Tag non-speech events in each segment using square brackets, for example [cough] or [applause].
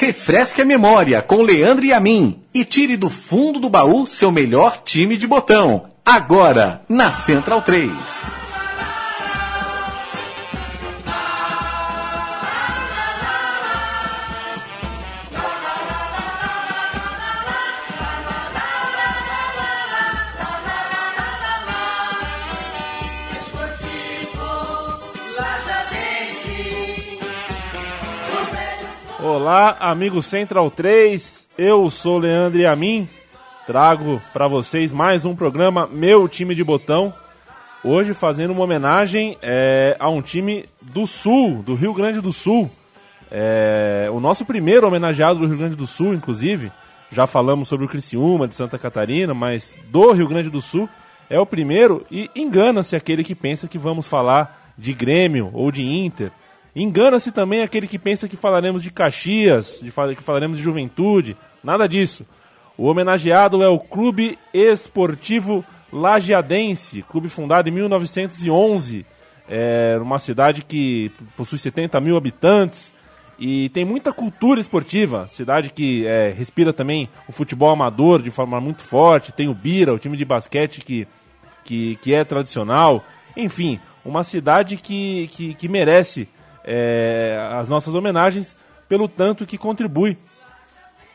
Refresque a memória com Leandro e a mim e tire do fundo do baú seu melhor time de botão. Agora, na Central 3. Olá, amigo Central 3, eu sou Leandro a mim trago para vocês mais um programa Meu Time de Botão. Hoje fazendo uma homenagem é, a um time do Sul, do Rio Grande do Sul. É, o nosso primeiro homenageado do Rio Grande do Sul, inclusive. Já falamos sobre o Criciúma de Santa Catarina, mas do Rio Grande do Sul é o primeiro e engana-se aquele que pensa que vamos falar de Grêmio ou de Inter. Engana-se também aquele que pensa que falaremos de Caxias, de que falaremos de Juventude. Nada disso. O homenageado é o Clube Esportivo Lajeadense, clube fundado em 1911, é uma cidade que possui 70 mil habitantes e tem muita cultura esportiva. Cidade que é, respira também o futebol amador de forma muito forte. Tem o Bira, o time de basquete que, que, que é tradicional. Enfim, uma cidade que, que, que merece é, as nossas homenagens pelo tanto que contribui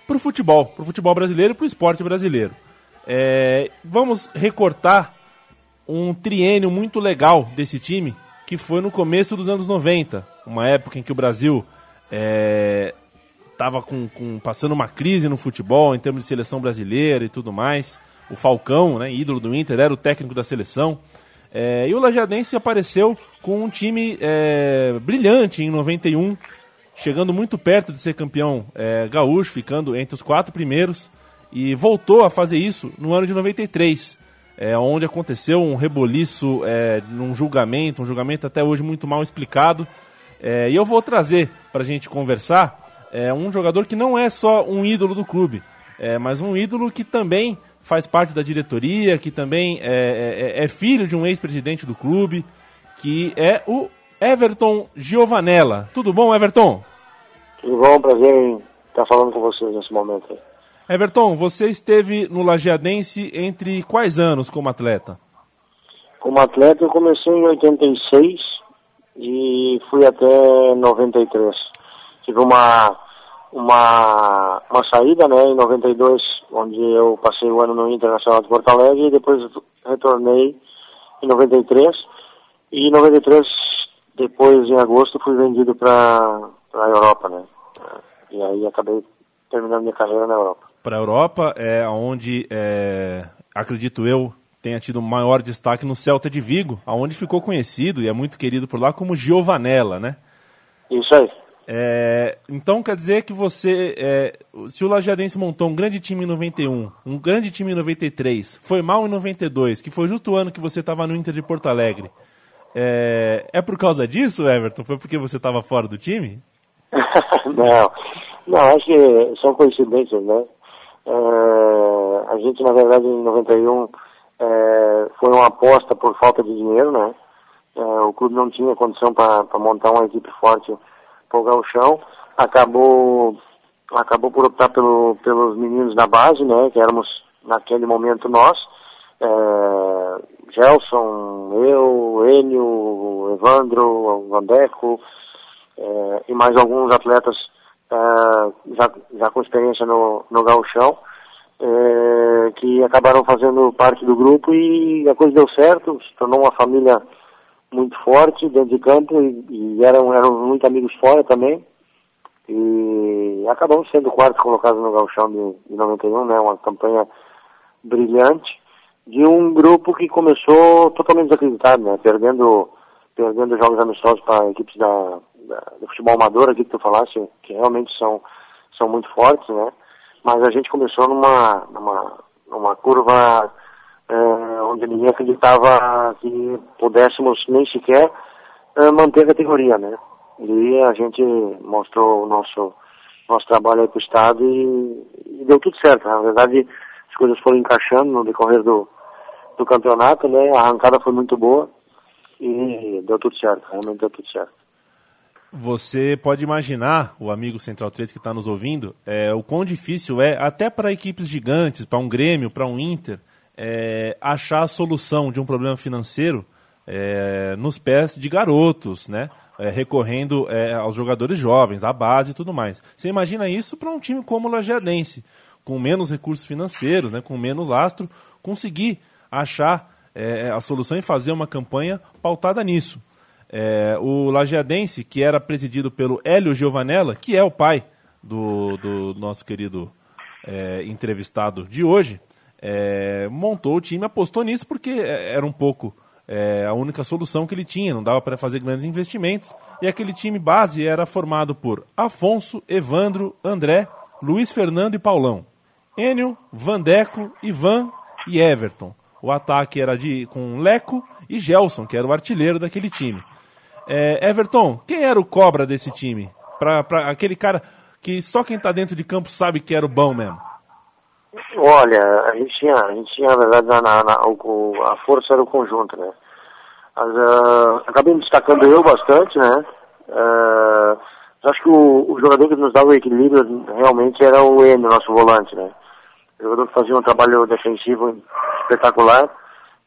para o futebol, para o futebol brasileiro e para o esporte brasileiro. É, vamos recortar um triênio muito legal desse time, que foi no começo dos anos 90, uma época em que o Brasil estava é, passando uma crise no futebol, em termos de seleção brasileira e tudo mais. O Falcão, né, ídolo do Inter, era o técnico da seleção. É, e o Lajadense apareceu com um time é, brilhante em 91, chegando muito perto de ser campeão é, gaúcho, ficando entre os quatro primeiros, e voltou a fazer isso no ano de 93, é, onde aconteceu um reboliço é, num julgamento, um julgamento até hoje muito mal explicado. É, e eu vou trazer para a gente conversar um jogador que não é só um ídolo do clube, mas um ídolo que também faz parte da diretoria, que também é, é, é filho de um ex-presidente do clube, que é o Everton Giovanella. Tudo bom, Everton? Tudo bom, prazer em estar falando com vocês nesse momento. Everton, você esteve no Lajeadense entre quais anos como atleta? Como atleta eu comecei em 86 e fui até 93. Tive uma uma, uma saída né, em 92, onde eu passei o ano no Internacional de Porto Alegre e depois retornei em 93. E em 93, depois em agosto, fui vendido para a Europa, né? E aí acabei terminando minha carreira na Europa. Para a Europa, é onde, é, acredito eu, tenha tido maior destaque no Celta de Vigo, aonde ficou conhecido e é muito querido por lá como Giovanella, né? Isso aí. É, então quer dizer que você, é, se o Lajadense montou um grande time em 91, um grande time em 93, foi mal em 92, que foi justo o ano que você estava no Inter de Porto Alegre, é, é por causa disso, Everton? Foi porque você estava fora do time? [laughs] não, não, acho que são coincidências, né? É, a gente, na verdade, em 91 é, foi uma aposta por falta de dinheiro, né? É, o clube não tinha condição para montar uma equipe forte para o gauchão, acabou, acabou por optar pelo, pelos meninos da base, né, que éramos naquele momento nós, é, Gelson, eu, Enio, Evandro, Vandeco, é, e mais alguns atletas é, já, já com experiência no, no gauchão, é, que acabaram fazendo parte do grupo e a coisa deu certo, se tornou uma família muito forte dentro de campo e, e eram, eram muito amigos fora também. E acabamos sendo quarto colocado no Gauchão de, de 91, né? Uma campanha brilhante de um grupo que começou totalmente desacreditado, né? Perdendo, perdendo jogos amistosos para equipes da, da, do futebol amador, aqui que tu falasse, que realmente são, são muito fortes, né? Mas a gente começou numa, numa, numa curva onde ninguém acreditava que pudéssemos nem sequer é, manter a categoria, né? E a gente mostrou o nosso, nosso trabalho aí para o Estado e, e, deu tudo certo. Na verdade, as coisas foram encaixando no decorrer do, do campeonato, né? A arrancada foi muito boa e deu tudo certo, realmente deu tudo certo. Você pode imaginar, o amigo Central 3 que está nos ouvindo, é, o quão difícil é, até para equipes gigantes, para um Grêmio, para um Inter, é, achar a solução de um problema financeiro é, nos pés de garotos, né? É, recorrendo é, aos jogadores jovens, à base e tudo mais. Você imagina isso para um time como o Lajeadense, com menos recursos financeiros, né, com menos lastro, conseguir achar é, a solução e fazer uma campanha pautada nisso. É, o Lajeadense, que era presidido pelo Hélio Giovanella, que é o pai do, do nosso querido entrevistado de hoje, é, montou o time, apostou nisso porque era um pouco é, a única solução que ele tinha, não dava para fazer grandes investimentos. E aquele time base era formado por Afonso, Evandro, André, Luiz Fernando e Paulão. Enio, Vandeco, Ivan e Everton. O ataque era de com Leco e Gelson, que era o artilheiro daquele time. É, Everton, quem era o cobra desse time? Pra aquele cara que só quem está dentro de campo sabe que era o bom mesmo. Olha, a gente tinha, a gente tinha, na verdade, na, na, na a força era o conjunto, né? Mas, uh, acabei me destacando eu bastante, né? Uh, acho que o, o, jogador que nos dava o equilíbrio realmente era o M, nosso volante, né? O jogador que fazia um trabalho defensivo espetacular.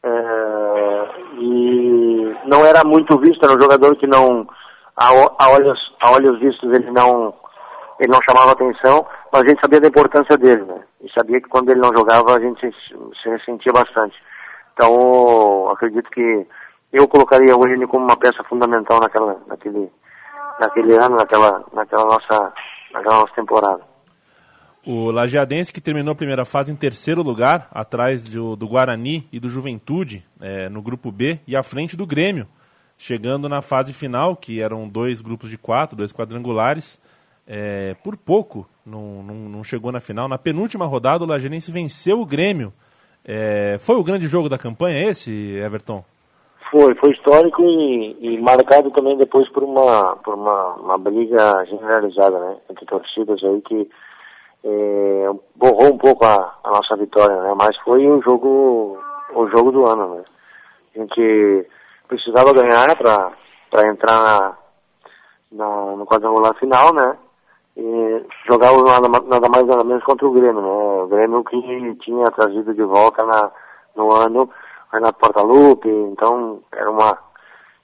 Uh, e não era muito visto, era um jogador que não, a, a, olhos, a olhos vistos ele não, ele não chamava atenção, mas a gente sabia da importância dele, né? E sabia que quando ele não jogava a gente se, se ressentia bastante. Então, acredito que eu colocaria o Eugênio como uma peça fundamental naquela, naquele, naquele ano, naquela, naquela, nossa, naquela nossa temporada. O Lajeadense que terminou a primeira fase em terceiro lugar, atrás do, do Guarani e do Juventude, é, no grupo B, e à frente do Grêmio, chegando na fase final, que eram dois grupos de quatro, dois quadrangulares, é, por pouco não, não, não, chegou na final. Na penúltima rodada, o Lajeadense venceu o Grêmio. É, foi o grande jogo da campanha esse, Everton? Foi, foi histórico e, e, marcado também depois por uma, por uma, uma briga generalizada, né, entre torcidas aí que é, borrou um pouco a, a, nossa vitória, né, mas foi o jogo, o jogo do ano, né. A gente precisava ganhar para entrar na, na, no quadrangular final, né, e jogar nada, nada mais nada menos contra o Grêmio, né, o Grêmio que tinha trazido de volta na, no ano Renato Portaluppi, então era uma,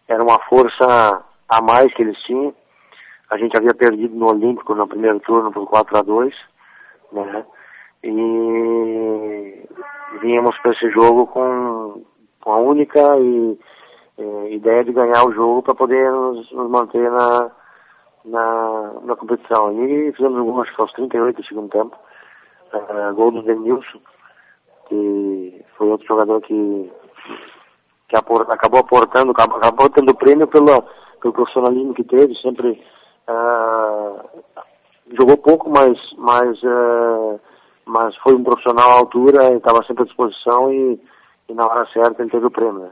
era uma força a mais que eles tinham. A gente havia perdido no Olímpico no primeiro turno por 4 a 2 né? E vínhamos para esse jogo com, com a única e, e, ideia de ganhar o jogo para poder nos, nos, manter na, na, na competição. E fizemos um gol, aos 38 do segundo tempo, uh, gol do Denilson que foi outro jogador que, que acabou aportando, acabou, acabou tendo prêmio pelo, pelo profissionalismo que teve, sempre uh, jogou pouco, mas, mas, uh, mas foi um profissional à altura, estava sempre à disposição e, e, na hora certa ele teve o prêmio. Né?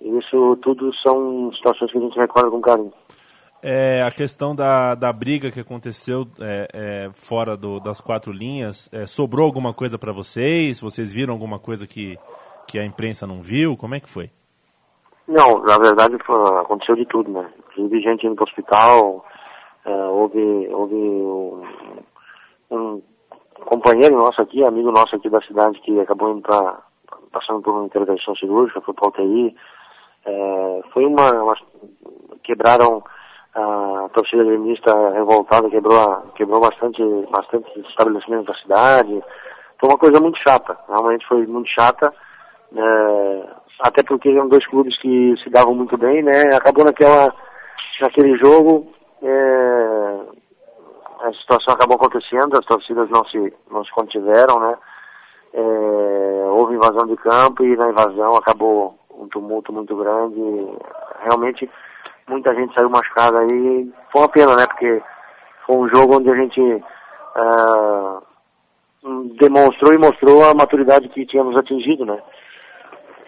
Isso tudo são situações que a gente recorda com carinho. É, a questão da, da briga que aconteceu é, é, fora do, das quatro linhas, é, sobrou alguma coisa para vocês? Vocês viram alguma coisa que, que a imprensa não viu? Como é que foi? Não, na verdade foi, aconteceu de tudo, né? Inclusive gente indo para o hospital, é, houve, houve um, um, companheiro nosso aqui, amigo nosso aqui da cidade que acabou indo pra, passando por uma intervenção cirúrgica, foi para UTI. É, foi uma, uma, quebraram a torcida gremista revoltada quebrou, quebrou bastante, bastante estabelecimentos da cidade. Foi uma coisa muito chata, realmente foi muito chata, é, até porque eram dois clubes que se davam muito bem, né? Acabou naquela, naquele jogo, é, a situação acabou acontecendo, as torcidas não se, não se contiveram, né? É, houve invasão de campo e na invasão acabou um tumulto muito grande. Realmente muita gente saiu machucada aí. Foi uma pena, né? Porque foi um jogo onde a gente uh, demonstrou e mostrou a maturidade que tínhamos atingido, né?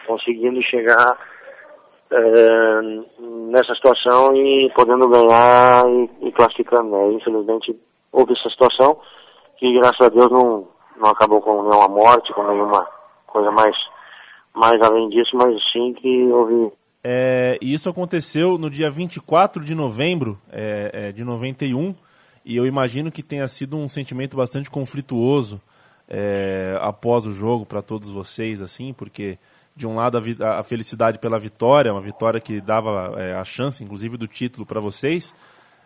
Conseguindo chegar uh, nessa situação e podendo ganhar e, e classificando, né? Infelizmente houve essa situação que graças a Deus não, não acabou com nenhuma morte, com nenhuma coisa mais, mais além disso, mas sim que houve É, e isso aconteceu no dia 24 de novembro é, é, de 91, e eu imagino que tenha sido um sentimento bastante conflituoso é, após o jogo para todos vocês, assim, porque de um lado a, a, felicidade pela vitória, uma vitória que dava é, a chance, inclusive, do título para vocês,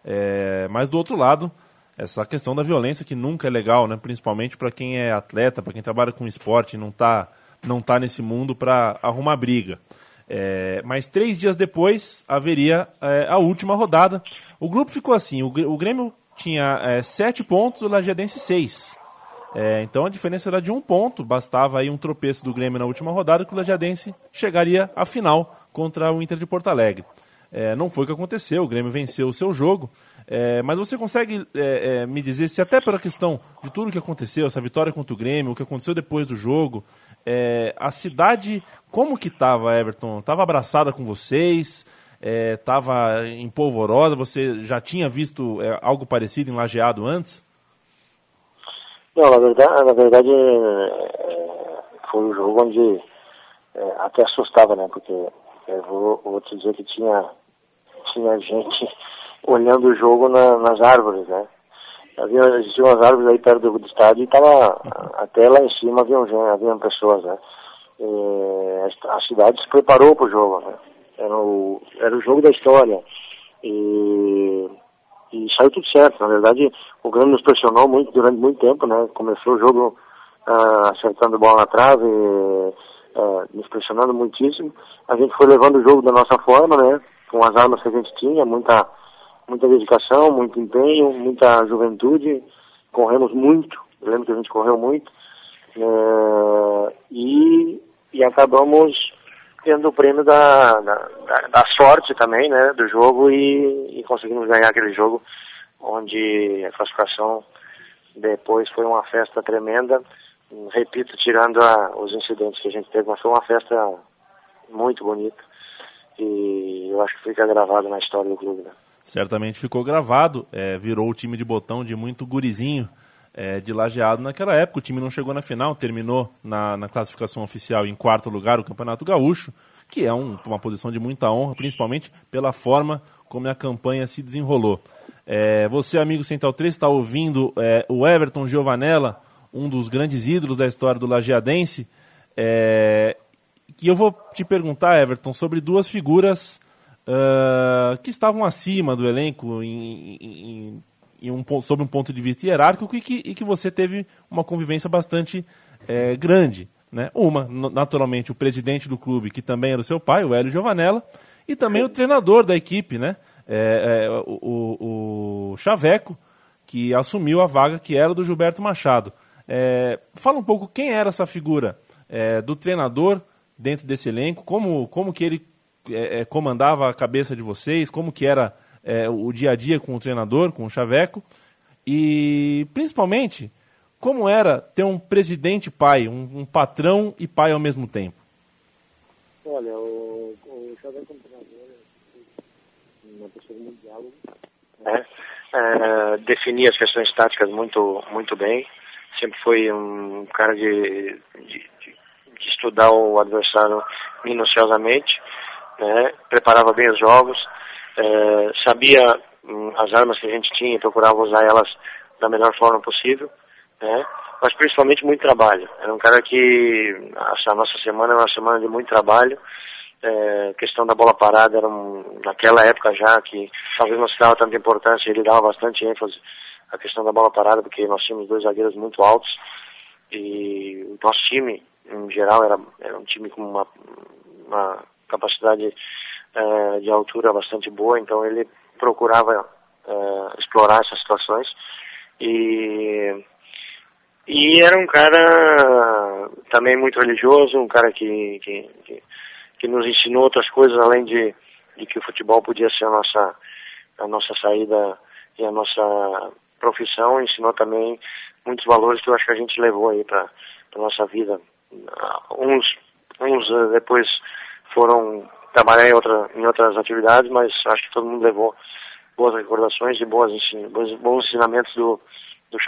é, mas do outro lado essa questão da violência que nunca é legal, né? Principalmente para quem é atleta, para quem trabalha com esporte, não está não tá nesse mundo para arrumar briga. É, mas três dias depois haveria é, a última rodada. O grupo ficou assim: o, o Grêmio tinha é, sete pontos, o Lajeadense seis. É, então a diferença era de um ponto, bastava aí um tropeço do Grêmio na última rodada que o Lajeadense chegaria à final contra o Inter de Porto Alegre. É, não foi o que aconteceu, o Grêmio venceu o seu jogo, é, mas você consegue é, é, me dizer se até pela questão de tudo o que aconteceu, essa vitória contra o Grêmio, o que aconteceu depois do jogo, é, a cidade, como que estava, Everton? Estava abraçada com vocês? Estava é, em polvorosa? Você já tinha visto algo parecido em Lajeado antes? Não, na verdade, na verdade foi um jogo onde até assustava, né? Porque eu vou, vou te dizer que tinha tinha gente [laughs] olhando o jogo na, nas árvores, né? Havia, existiam as árvores aí perto do, do estádio e tava, até lá em cima haviam, haviam pessoas, né? E a cidade se preparou para o jogo, né? Era o, era o jogo da história. E, e saiu tudo certo. Na verdade, o Grêmio nos pressionou muito durante muito tempo, né? Começou o jogo uh, acertando bola na trave, uh, nos pressionando muitíssimo. A gente foi levando o jogo da nossa forma, né? com as armas que a gente tinha, muita, muita dedicação, muito empenho, muita juventude, corremos muito, eu lembro que a gente correu muito, é, e, e acabamos tendo o prêmio da, da, da, sorte também, né, do jogo e, e conseguimos ganhar aquele jogo, onde a classificação depois foi uma festa tremenda, repito, tirando a, os incidentes que a gente teve, mas foi uma festa muito bonita e eu acho que fica gravado na história do clube. Né? Certamente ficou gravado, é, virou o time de botão de muito gurizinho é, de lajeado naquela época. O time não chegou na final, terminou na, na classificação oficial em quarto lugar o Campeonato Gaúcho, que é um, uma posição de muita honra, principalmente pela forma como a campanha se desenrolou. É, você, amigo Central 3, está ouvindo é, o Everton Giovanella, um dos grandes ídolos da história do Lajeadense. É, que eu vou te perguntar, Everton, sobre duas figuras uh, que estavam acima do elenco em, em, em um, sob um ponto de vista hierárquico e que, e que você teve uma convivência bastante é, grande. Né? Uma, naturalmente, o presidente do clube, que também era o seu pai, o Hélio Giovanella, e também o treinador da equipe, né? É, é, o, o, Chaveco, que assumiu a vaga que era do Gilberto Machado. É, fala um pouco quem era essa figura é, do treinador dentro desse elenco, como, como que ele é, é, comandava a cabeça de vocês, como que era é, o dia a dia com o treinador, com o Chaveco, e principalmente como era ter um presidente pai, um, um patrão e pai ao mesmo tempo. Olha, o, o Chaveco como treinador é uma pessoa muito diálogo. É, é, definia as questões táticas muito, muito bem, sempre foi um cara de, de de estudar o adversário minuciosamente, né, preparava bem os jogos, é, sabia hum, as armas que a gente tinha e procurava usar elas da melhor forma possível, né, mas principalmente muito trabalho. Era um cara que a nossa semana era uma semana de muito trabalho, é, questão da bola parada era um, naquela época já que talvez não se dava tanta importância, ele dava bastante ênfase à questão da bola parada porque nós tínhamos dois zagueiros muito altos e o nosso time em geral, era, era um time com uma, uma capacidade uh, de altura bastante boa, então ele procurava uh, explorar essas situações. E, e era um cara também muito religioso, um cara que, que, que, que nos ensinou outras coisas além de, de que o futebol podia ser a nossa, a nossa saída e a nossa profissão, ensinou também muitos valores que eu acho que a gente levou aí para a nossa vida uns, uns eh, depois foram trabalhar em, outra, em outras atividades, mas acho que todo mundo levou boas recordações e boas bons, ensinamentos do, do.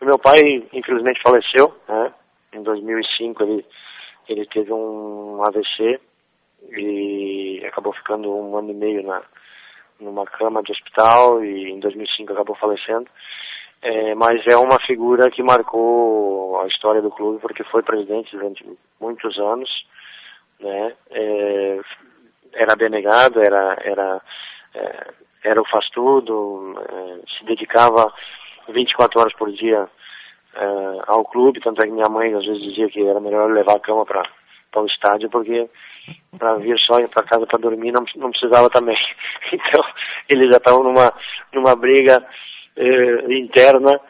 O meu pai, infelizmente, faleceu, né? Em 2005 ele, ele teve um AVC e acabou ficando um ano e meio na, numa cama de hospital e em 2005 acabou falecendo. É, mas é uma figura que marcou a história do clube porque foi presidente durante muitos anos, né? É, era abnegado, era era é, era o faz tudo, é, se dedicava 24 horas por dia é, ao clube, tanto é que minha mãe às vezes dizia que era melhor levar a cama para para o estádio porque para vir só para casa para dormir não, não precisava também. [laughs] Então eles já estavam numa numa briga eh, interna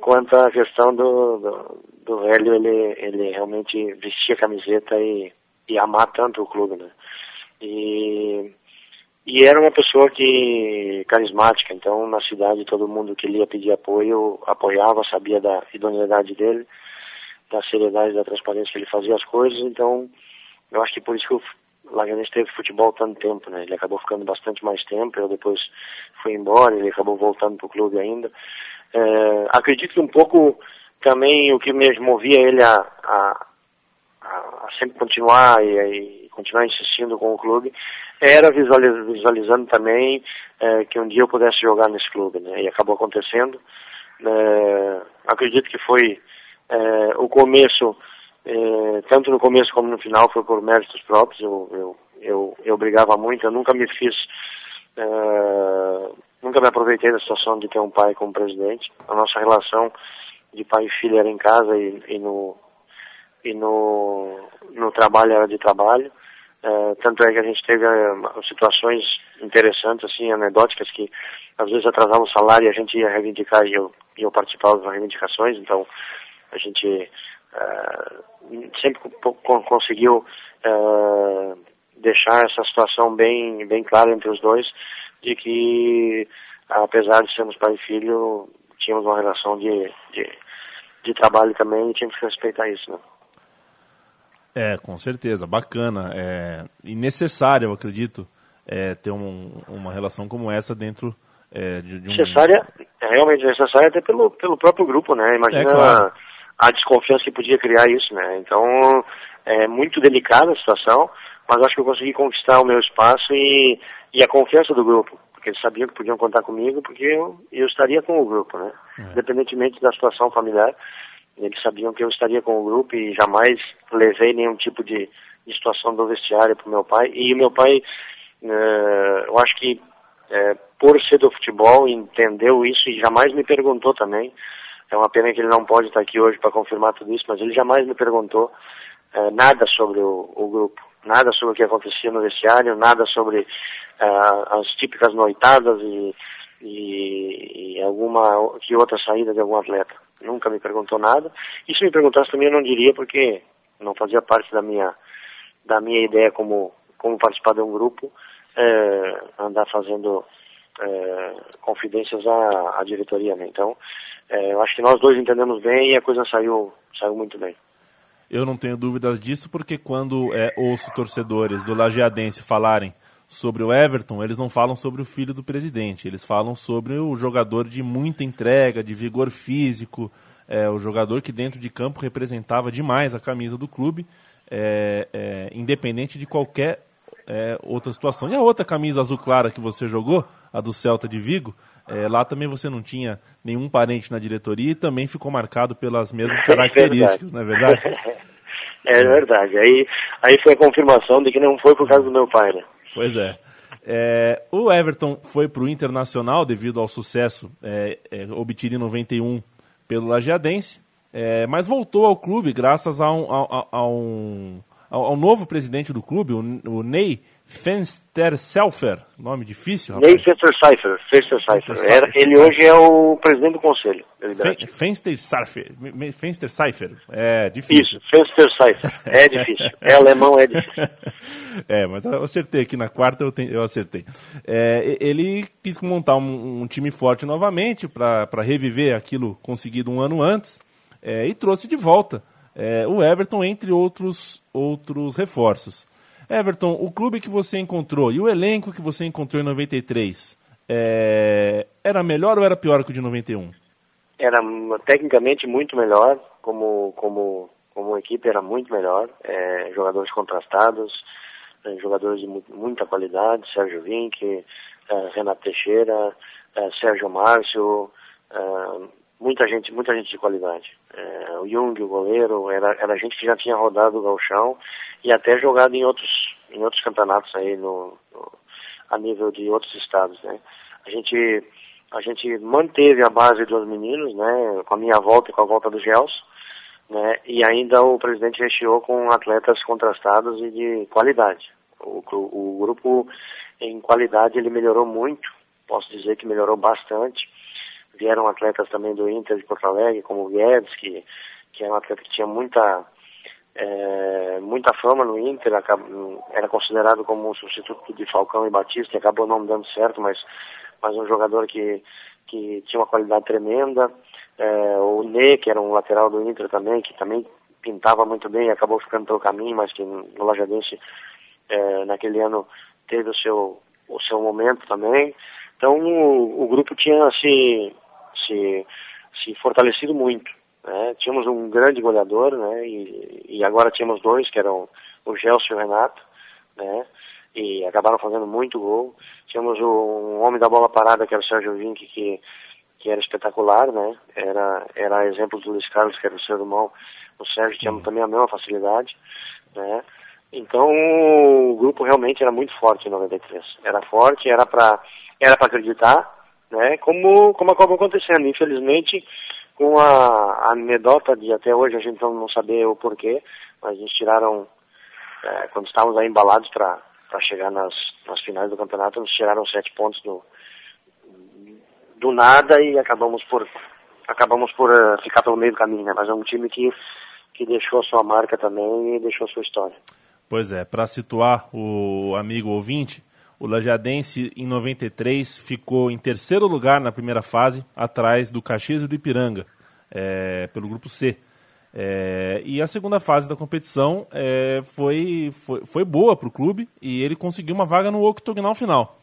quanto à questão do, do, do, velho ele ele realmente vestia a camiseta e, e amar tanto o clube, né? E e era uma pessoa que carismática, então na cidade todo mundo que ele ia pedir apoio apoiava, sabia da idoneidade dele da seriedade, da transparência que ele fazia as coisas, então eu acho que por isso que o Laganês teve futebol tanto tempo, né? Ele acabou ficando bastante mais tempo, eu depois fui embora, ele acabou voltando para o clube ainda. É, acredito que um pouco também o que me movia ele a, a, a sempre continuar e, e, continuar insistindo com o clube era visualiz, visualizando também é, que um dia eu pudesse jogar nesse clube, né? E acabou acontecendo. É, acredito que foi é, o começo, é, tanto no começo como no final, foi por méritos próprios. Eu, eu, eu, eu brigava muito, eu nunca me fiz, nunca me aproveitei da situação de ter um pai como presidente. A nossa relação de pai e filho era em casa e, e no, e no, no trabalho era de trabalho. É, tanto é que a gente teve é, situações interessantes, assim, anedóticas, que às vezes atrasavam o salário e a gente ia reivindicar e eu, e eu participava das reivindicações, então a gente uh, sempre conseguiu deixar essa situação bem, bem clara entre os dois, de que, apesar de sermos pai e filho, tínhamos uma relação de, de, de trabalho também e tínhamos que respeitar isso, né? É, com certeza, bacana. É, e necessário, eu acredito, é, ter um, uma relação como essa dentro é, de, de um... Necessária, é realmente necessária até pelo, pelo próprio grupo, né? Imagina é, claro a desconfiança que podia criar isso, né? Então, é muito delicada a situação, mas acho que eu consegui conquistar o meu espaço e, e a confiança do grupo, porque eles sabiam que podiam contar comigo, porque eu, eu estaria com o grupo, né? É. Independentemente da situação familiar, eles sabiam que eu estaria com o grupo e jamais levei nenhum tipo de, de situação do vestiário para o meu pai. E o meu pai, é, eu acho que é, por ser do futebol, entendeu isso e jamais me perguntou também é uma pena que ele não pode estar aqui hoje para confirmar tudo isso, mas ele jamais me perguntou é, nada sobre o, o, grupo, nada sobre o que acontecia no vestiário, nada sobre uh, as típicas noitadas e, e, e, alguma que outra saída de algum atleta. Nunca me perguntou nada. E se me perguntasse também eu não diria porque não fazia parte da minha da minha ideia como como participar de um grupo é, andar fazendo é, confidências à, à diretoria, né? Então é, eu acho que nós dois entendemos bem e a coisa saiu, saiu muito bem. Eu não tenho dúvidas disso, porque quando é, ouço torcedores do Lajeadense falarem sobre o Everton, eles não falam sobre o filho do presidente, eles falam sobre o jogador de muita entrega, de vigor físico, é, o jogador que dentro de campo representava demais a camisa do clube, é, é, independente de qualquer é, outra situação. E a outra camisa azul clara que você jogou, a do Celta de Vigo, é, lá também você não tinha nenhum parente na diretoria e também ficou marcado pelas mesmas [laughs] características, não é verdade? [laughs] É verdade. Aí, aí foi a confirmação de que não foi por causa do meu pai, né? Pois é. é o Everton foi para o Internacional devido ao sucesso é, é, obtido em 91 pelo Lajeadense, é, mas voltou ao clube graças a um, a, a um, ao, ao, novo presidente do clube, o, o Ney Fensterselfer, nome difícil, rapaz. Fensterselfer, Fensterselfer. Ele hoje é o presidente do conselho. Fensterselfer, Fensterselfer, é difícil. Isso, Fensterselfer, é difícil. É alemão, é difícil. [laughs] é, mas eu acertei aqui na quarta, eu, eu acertei. É, ele quis montar um, um time forte novamente para reviver aquilo conseguido um ano antes é, e trouxe de volta é, o Everton, entre outros, outros reforços. Everton, o clube que você encontrou e o elenco que você encontrou em 93, é, era melhor ou era pior que o de 91? Era tecnicamente muito melhor, como, como, como equipe era muito melhor, é, jogadores contrastados, eh, jogadores de muita qualidade, Sérgio Vinck, uh, Renato Teixeira, uh, Sérgio Márcio, muita gente, muita gente de qualidade. o Jung, o goleiro, era, era gente que já tinha rodado o galchão e até jogado em outros, em outros campeonatos aí no, no a nível de outros estados, né? A gente, a gente manteve a base dos meninos, né? Com a minha volta e com a volta do Gelson, né? E ainda o presidente recheou com atletas contrastados e de qualidade. O, o, o grupo em qualidade ele melhorou muito, posso dizer que melhorou bastante. Vieram atletas também do Inter de Porto Alegre, como o Guedes, que, que era um atleta que tinha muita, é, muita fama no Inter, era considerado como um substituto de Falcão e Batista, e acabou não dando certo, mas, mas um jogador que, que tinha uma qualidade tremenda. É, o Ney, que era um lateral do Inter também, que também pintava muito bem, acabou ficando pelo caminho, mas que no Lajadense é, naquele ano teve o seu, o seu momento também. Então o, o grupo tinha se, se, se fortalecido muito. Né? Tínhamos um grande goleador, né? E, e agora tínhamos dois, que eram o Gelson e o Renato, né? E acabaram fazendo muito gol. Tínhamos o, um homem da bola parada, que era o Sérgio Vinck, que, que era espetacular, né? Era, era exemplo do Luiz Carlos, que era o seu irmão. O Sérgio tinha também a mesma facilidade, né? Então o grupo realmente era muito forte em 93. Era forte, era para era para acreditar, né? Como como acabou acontecendo. Infelizmente, com a, anedota de até hoje a gente não saber o porquê, mas eles tiraram é, quando estávamos aí embalados para para chegar nas, nas finais do campeonato, nos tiraram sete pontos do do nada e acabamos por acabamos por uh, ficar pelo meio do caminho, né? Mas é um time que que deixou a sua marca também e deixou a sua história. Pois é, para situar o amigo ouvinte, o Lajadense em 93 ficou em terceiro lugar na primeira fase, atrás do Caxias e do Ipiranga, é, pelo grupo C. É, e a segunda fase da competição é, foi, foi, foi boa para o clube e ele conseguiu uma vaga no octogonal final.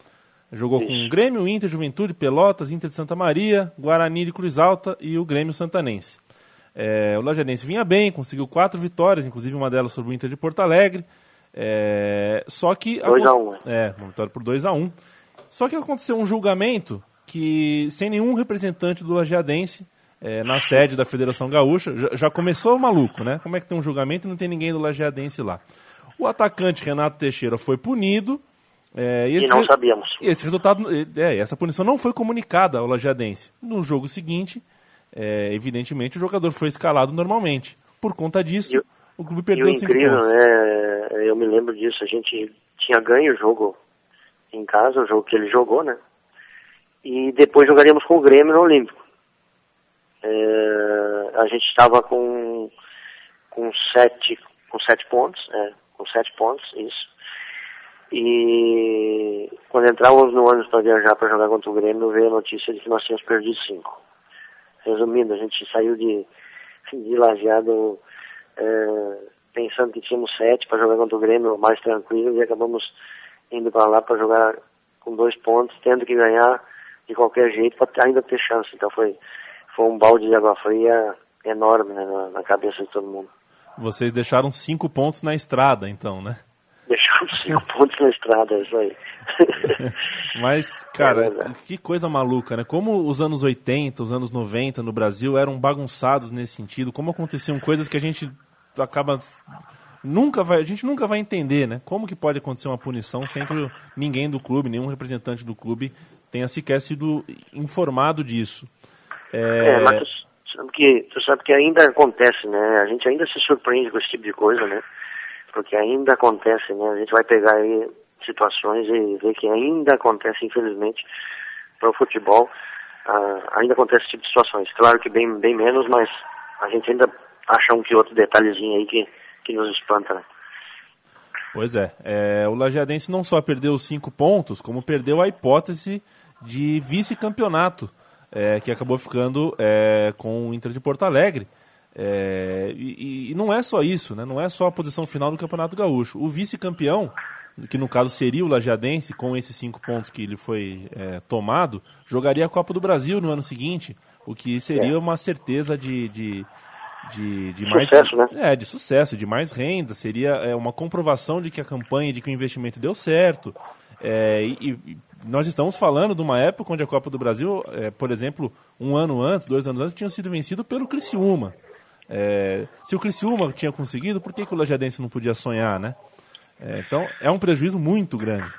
Jogou Isso. com o Grêmio, Inter, Juventude, Pelotas, Inter de Santa Maria, Guarani de Cruz Alta e o Grêmio Santanense. É, o Lajadense vinha bem, conseguiu quatro vitórias, inclusive uma delas sobre o Inter de Porto Alegre. É, só que. 2x1. Um. É, uma vitória por 2x1. Um. Só que aconteceu um julgamento que, sem nenhum representante do Lajadense, é, na sede da Federação Gaúcha, já, já, começou maluco, né? Como é que tem um julgamento e não tem ninguém do Lajadense lá? O atacante Renato Teixeira foi punido. É, e, e, não sabíamos. E esse resultado, é, essa punição não foi comunicada ao Lajadense. No jogo seguinte, é, evidentemente o jogador foi escalado normalmente. Por conta disso, eu, o clube perdeu e cinco incrível, pontos. Né, eu me lembro disso, a gente tinha ganho o jogo em casa, o jogo que ele jogou, né? E depois jogaríamos com o Grêmio no Olímpico. É, a gente estava com, com sete com sete pontos, é, com sete pontos, isso. E quando entrávamos no ônibus para viajar para jogar contra o Grêmio, veio a notícia de que nós tínhamos perdido cinco. Resumindo, a gente saiu de, de lajeado é, pensando que tínhamos sete para jogar contra o Grêmio mais tranquilo e acabamos indo para lá para jogar com dois pontos, tendo que ganhar de qualquer jeito para ainda ter chance. Então foi, foi um balde de água fria enorme né, na, na cabeça de todo mundo. Vocês deixaram cinco pontos na estrada, então, né? Deixamos [laughs] cinco pontos na estrada, é isso aí. [laughs] Mas, cara, é que coisa maluca, né? Como os anos 80, os anos 90 no Brasil eram bagunçados nesse sentido, como aconteciam coisas que a gente acaba nunca vai, a gente nunca vai entender, né? Como que pode acontecer uma punição sem que ninguém do clube, nenhum representante do clube tenha sequer sido informado disso. É, é mas tu sabe, que, tu sabe que ainda acontece, né? A gente ainda se surpreende com esse tipo de coisa, né? Porque ainda acontece, né? A gente vai pegar aí situações e ver que ainda acontece, infelizmente, para o futebol, uh, ainda acontece esse tipo de situações. Claro que bem, bem menos, mas a gente ainda acha um que outro detalhezinho aí que, que nos espanta, né? Pois é, é, o Lajeadense não só perdeu os cinco pontos, como perdeu a hipótese de vice-campeonato, é, que acabou ficando é, com o Inter de Porto Alegre. É, e, e, não é só isso, né? não é só a posição final do Campeonato Gaúcho. O vice-campeão que no caso seria o Lajadense, com esses cinco pontos que ele foi é, tomado, jogaria a Copa do Brasil no ano seguinte, o que seria é. uma certeza de, de, de, de sucesso, mais né? é de sucesso, de mais renda, seria é, uma comprovação de que a campanha, de que o investimento deu certo. É, e, e, nós estamos falando de uma época onde a Copa do Brasil, é, por exemplo, um ano antes, dois anos antes, tinha sido vencido pelo Criciúma. É, se o Criciúma tinha conseguido, por que, que o Lajadense não podia sonhar, né? É, então, é um prejuízo muito grande.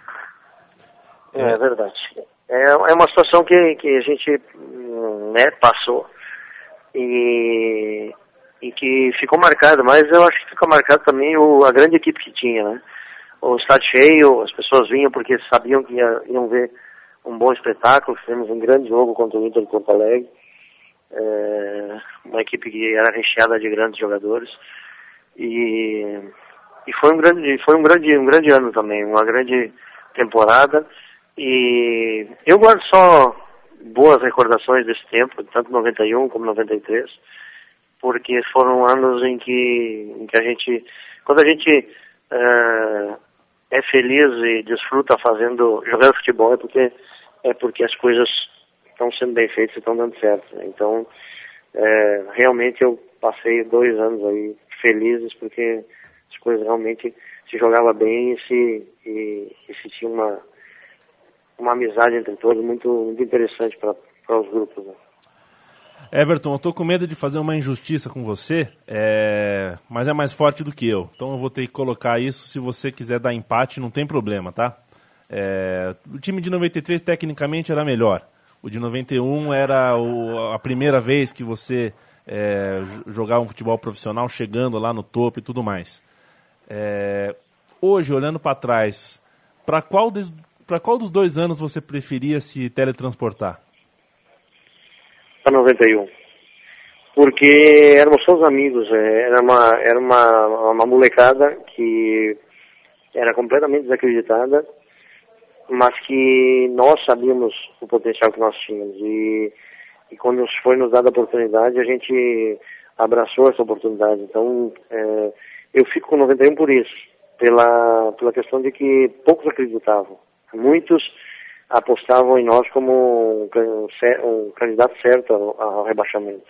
É, é verdade. É, é uma situação que, que a gente né, passou e, e que ficou marcada, mas eu acho que ficou marcado também o, a grande equipe que tinha, né? O estádio cheio, as pessoas vinham porque sabiam que ia, iam ver um bom espetáculo, fizemos um grande jogo contra o Inter de Porto Alegre, é, uma equipe que era recheada de grandes jogadores e, e foi um grande, foi um grande, um grande ano também, uma grande temporada e eu guardo só boas recordações desse tempo, tanto 91 como 93, porque foram anos em que, em que a gente, quando a gente uh, é feliz e desfruta fazendo, jogando futebol, é porque, é porque as coisas estão sendo bem feitas e estão dando certo. Então, é, realmente eu passei dois anos aí felizes porque coisas realmente se jogava bem e se, e, e se tinha uma uma amizade entre todos muito, muito interessante para os grupos. Né? Everton, eu tô com medo de fazer uma injustiça com você, é... mas é mais forte do que eu. Então eu vou ter que colocar isso. Se você quiser dar empate, não tem problema, tá? É... O time de 93 tecnicamente era melhor. O de 91 era o... a primeira vez que você é... jogava um futebol profissional, chegando lá no topo e tudo mais. É... Hoje, olhando para trás, para qual para qual dos dois anos você preferia se teletransportar? Para 91. Porque éramos todos amigos, é, era uma, era uma, uma molecada que era completamente desacreditada, mas que nós sabíamos o potencial que nós tínhamos. E, e quando foi nos dada a oportunidade, a gente abraçou essa oportunidade. Então, é, eu fico com 91 por isso, pela, pela questão de que poucos acreditavam. Muitos apostavam em nós como um, um candidato certo ao, ao rebaixamento.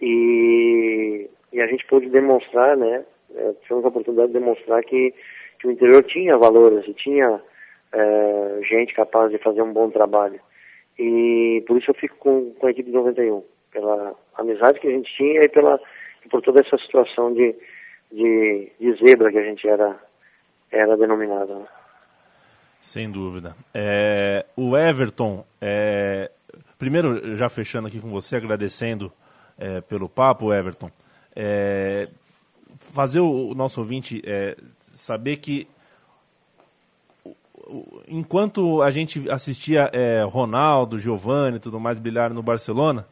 E, e, a gente pôde demonstrar, né, é, tivemos a oportunidade de demonstrar que, que o interior tinha valores e tinha é, gente capaz de fazer um bom trabalho. E por isso eu fico com, com a equipe de 91, pela amizade que a gente tinha e pela, por toda essa situação de, de, de zebra que a gente era, era denominada. Né? Sem dúvida. É, o Everton, é, primeiro, já fechando aqui com você, agradecendo é, pelo papo, Everton, é, fazer o, o, nosso ouvinte é, saber que enquanto a gente assistia é, Ronaldo, Giovanni e tudo mais brilhar no Barcelona,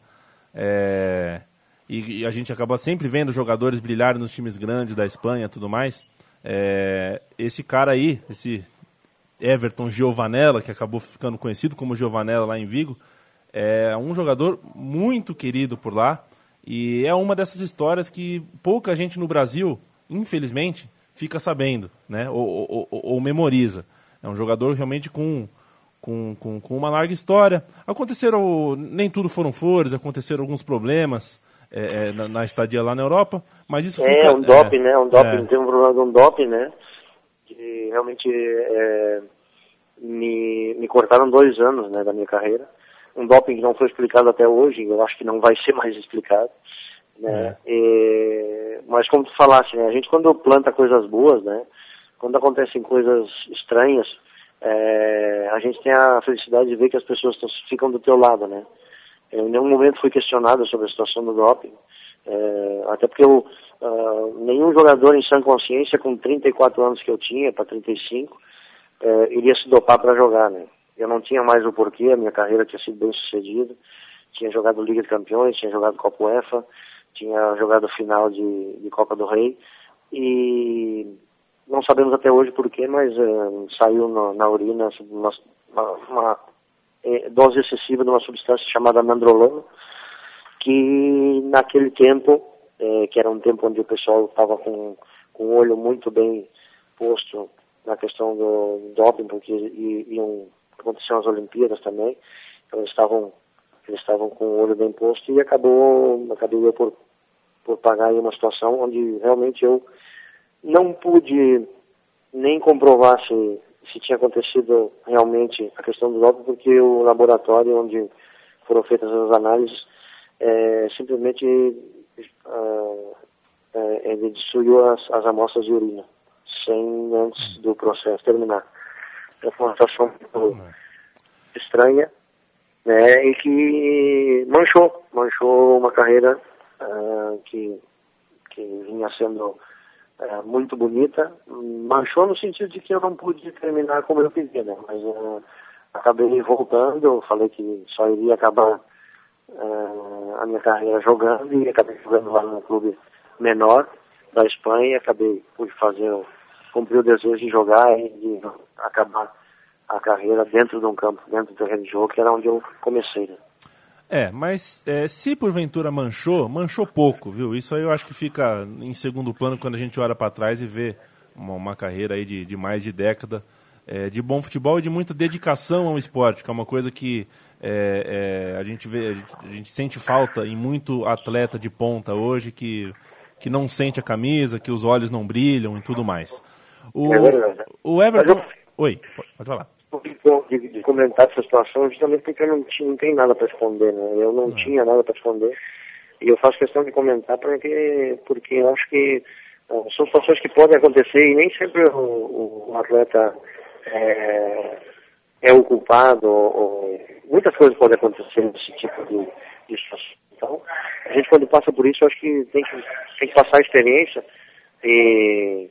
e, e, a gente acaba sempre vendo jogadores brilharem nos times grandes da Espanha tudo mais, esse cara aí, esse Everton Giovanella, que acabou ficando conhecido como Giovanella lá em Vigo, é um jogador muito querido por lá e é uma dessas histórias que pouca gente no Brasil, infelizmente, fica sabendo, né? Ou, ou, ou, ou memoriza. É um jogador realmente com, com, com, com, uma larga história. Aconteceram, nem tudo foram flores, aconteceram alguns problemas é, é, na, na, estadia lá na Europa, mas isso é, fica... um doping, é, né? Um doping, é. tem um problema de um doping, né? que realmente me, me cortaram dois anos né, da minha carreira. Um doping que não foi explicado até hoje, eu acho que não vai [laughs] ser mais explicado. Né? E, mas como tu falaste, né, a gente quando planta coisas boas, né, quando acontecem coisas estranhas, é, a gente tem a felicidade de ver que as pessoas ficam do teu lado, né? Em nenhum momento fui questionado sobre a situação do doping, é, até porque eu, Uh, nenhum jogador em sã consciência, com 34 anos que eu tinha, para 35, uh, iria se dopar para jogar, né? Eu não tinha mais o porquê, a minha carreira tinha sido bem sucedida, tinha jogado Liga de Campeões, tinha jogado Copa UEFA, tinha jogado final de, de Copa do Rei, e não sabemos até hoje porquê, mas uh, saiu no, na urina uma, uma, uma é, dose excessiva de uma substância chamada nandrolona, que naquele tempo é, que era um tempo onde o pessoal estava com, com o olho muito bem posto na questão do doping, porque iam aconteciam as Olimpíadas também, então eles estavam eles estavam com o olho bem posto e acabou acabei eu por por pagar em uma situação onde realmente eu não pude nem comprovar se, se tinha acontecido realmente a questão do doping, porque o laboratório onde foram feitas as análises é, simplesmente uh, é, ele destruiu as, as amostras de urina, sem antes do processo terminar. Então foi uma situação muito estranha, né, e que manchou, manchou uma carreira uh, que, que vinha sendo uh, muito bonita, manchou no sentido de que eu não pude terminar como eu queria, né, mas uh, acabei voltando, falei que só iria acabar a minha carreira jogando e acabei jogando lá no clube menor da Espanha, acabei por fazer, cumprir o desejo de jogar e de acabar a carreira dentro de um campo, dentro do terreno de jogo, que era onde eu comecei. Né? É, mas é, se porventura manchou, manchou pouco, viu? Isso aí eu acho que fica em segundo plano quando a gente olha para trás e vê uma, uma, carreira aí de, de mais de década é, de bom futebol e de muita dedicação ao esporte, que é uma coisa que é, é a, gente vê, a gente, a gente sente falta em muito atleta de ponta hoje que que não sente a camisa, que os olhos não brilham e tudo mais. O, é. O Everton. Oi, pode falar. De, de, comentar essa situação justamente porque eu não, tinha, não tenho nada para responder, né? Eu não, não. tinha nada para responder. E eu faço questão de comentar porque, porque eu acho que uh, são situações que podem acontecer e nem sempre o, o atleta é, é o culpado. Ou, muitas coisas podem acontecer nesse tipo de, de situação. Então, a gente quando passa por isso, acho que tem que, tem que passar a experiência e,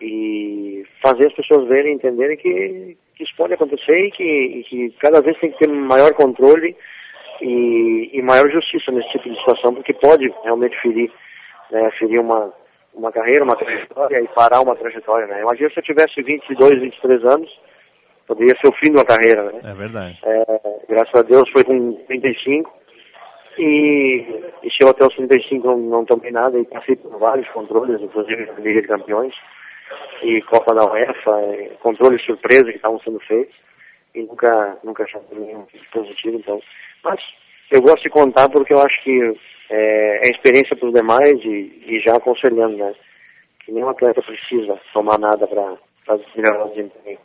e fazer as pessoas verem, entenderem que, que isso pode acontecer e que, e que cada vez tem que ter maior controle e, e, maior justiça nesse tipo de situação, porque pode realmente ferir, né, ferir uma, uma carreira, uma trajetória e parar uma trajetória. Né? Imagina se eu tivesse 22, 23 anos, poderia ser o fim de uma carreira. Né? É verdade. É, graças a Deus foi com 35 e, e chegou até os 35, não, não tomei nada e passei por vários controles, inclusive a Liga de Campeões e Copa da UEFA, controles surpresa que estavam sendo feitos e nunca, nunca achei nenhum positivo, então. Mas eu gosto de contar porque eu acho que é, é experiência para os demais e, e, já aconselhando, né? Que nenhum atleta precisa tomar nada para melhorar o desempenho.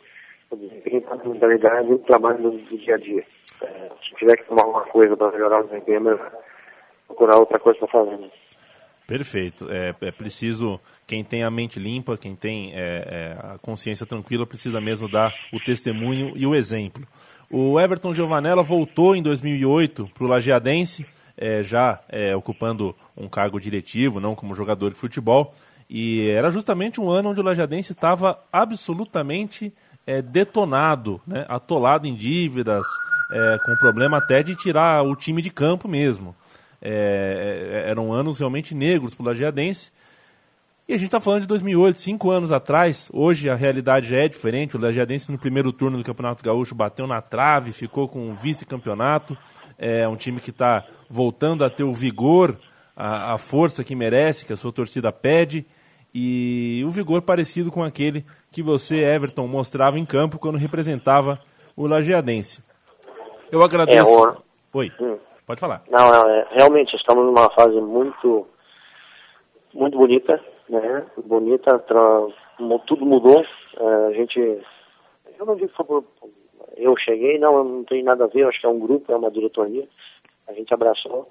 O desempenho está na mentalidade no trabalho do, do dia a dia. É, se tiver que tomar alguma coisa para melhorar o desempenho, procurar outra coisa para fazer. Perfeito. É, é, preciso, quem tem a mente limpa, quem tem é, é, a consciência tranquila, precisa mesmo dar o testemunho e o exemplo. O Everton Giovanella voltou em 2008 para o Lajeadense, é, já é, ocupando um cargo diretivo, não como jogador de futebol. E era justamente um ano onde o Lajeadense estava absolutamente detonado, né, atolado em dívidas, é, com problema até de tirar o time de campo mesmo. É, é eram anos realmente negros para o Lajeadense. E a gente está falando de 2008, cinco anos atrás. Hoje a realidade já é diferente. O Lajeadense no primeiro turno do Campeonato Gaúcho bateu na trave, ficou com um vice-campeonato. É um time que está voltando a ter o vigor, a, a força que merece, que a sua torcida pede e o vigor parecido com aquele que você, Everton, mostrava em campo quando representava o Lajeadense. Eu agradeço. É, o... Oi, hum. Pode falar. Não, não é, realmente estamos numa fase muito, muito bonita, né? Bonita, tra... tudo mudou. É, a gente, eu não digo por eu cheguei, não, não tem nada a ver, acho que é um grupo, é uma diretoria. A gente abraçou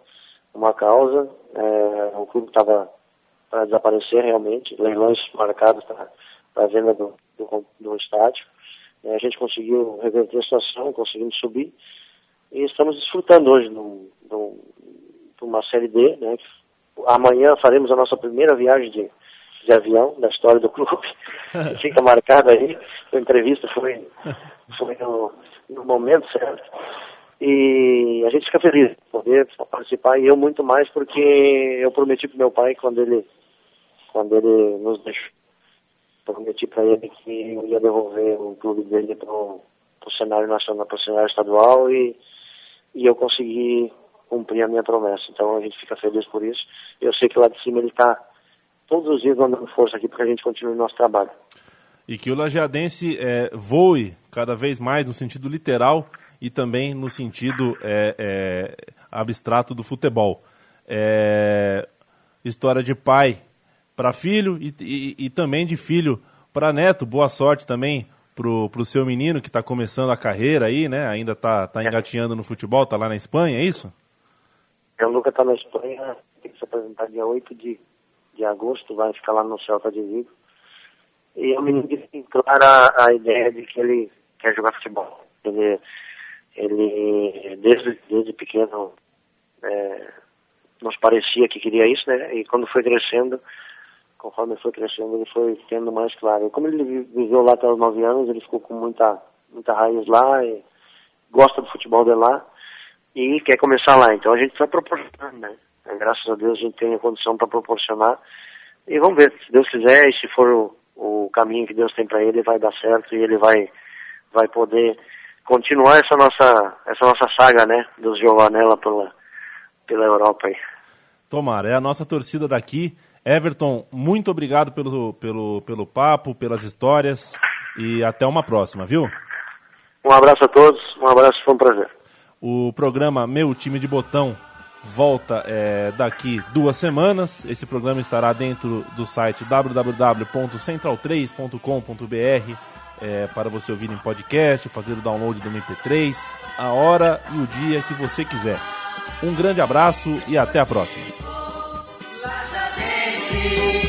uma causa, é, o clube estava para desaparecer realmente, leilões marcados para a venda do, do, do estádio. É, a gente conseguiu reverter a situação, conseguimos subir e estamos desfrutando hoje de uma série D, né? Amanhã faremos a nossa primeira viagem de, de avião da história do clube. [laughs] Fica marcada aí. A entrevista foi, foi no, no momento certo. E a gente fica feliz de poder participar e eu muito mais porque eu prometi para meu pai quando ele quando ele nos deixou prometi para ele que eu ia devolver o clube dele para o cenário nacional, para o cenário estadual e e eu consegui cumprir a minha promessa. Então a gente fica feliz por isso. Eu sei que lá de cima ele está todos os dias mandando força aqui para que a gente continue o nosso trabalho. E que o lajeadense é, voe cada vez mais no sentido literal e também no sentido é, é, abstrato do futebol. É, história de pai para filho e, e, e, também de filho para neto. Boa sorte também pro, pro seu menino que está começando a carreira aí, né? Ainda está tá engatinhando no futebol, está lá na Espanha, é isso? O Luca está na Espanha, tem que se apresentar dia 8 de, de agosto, vai ficar lá no Celta de Vigo. E o menino tem clara a ideia de que ele quer jogar futebol. Ele, ele desde, desde pequeno, é, nos parecia que queria isso, né? E quando foi crescendo, conforme foi crescendo, ele foi tendo mais claro. Como ele viveu lá até os nove anos, ele ficou com muita, muita raiz lá, e gosta do futebol de lá, e quer começar lá. Então a gente vai proporcionar, né? Graças a Deus a gente tem a condição para proporcionar. E vamos ver, se Deus quiser, e se for o, o caminho que Deus tem para ele, vai dar certo e ele vai, vai poder continuar essa nossa, essa nossa saga, né? Dos Giovanella pela, pela Europa aí. Tomara, é a nossa torcida daqui. Everton, muito obrigado pelo, pelo, pelo papo, pelas histórias e até uma próxima, viu? Um abraço a todos, um abraço, foi um prazer. O programa Meu Time de Botão volta é, daqui duas semanas. Esse programa estará dentro do site www.central3.com.br é, para você ouvir em podcast, fazer o download do MP3, a hora e o dia que você quiser. Um grande abraço e até a próxima. See.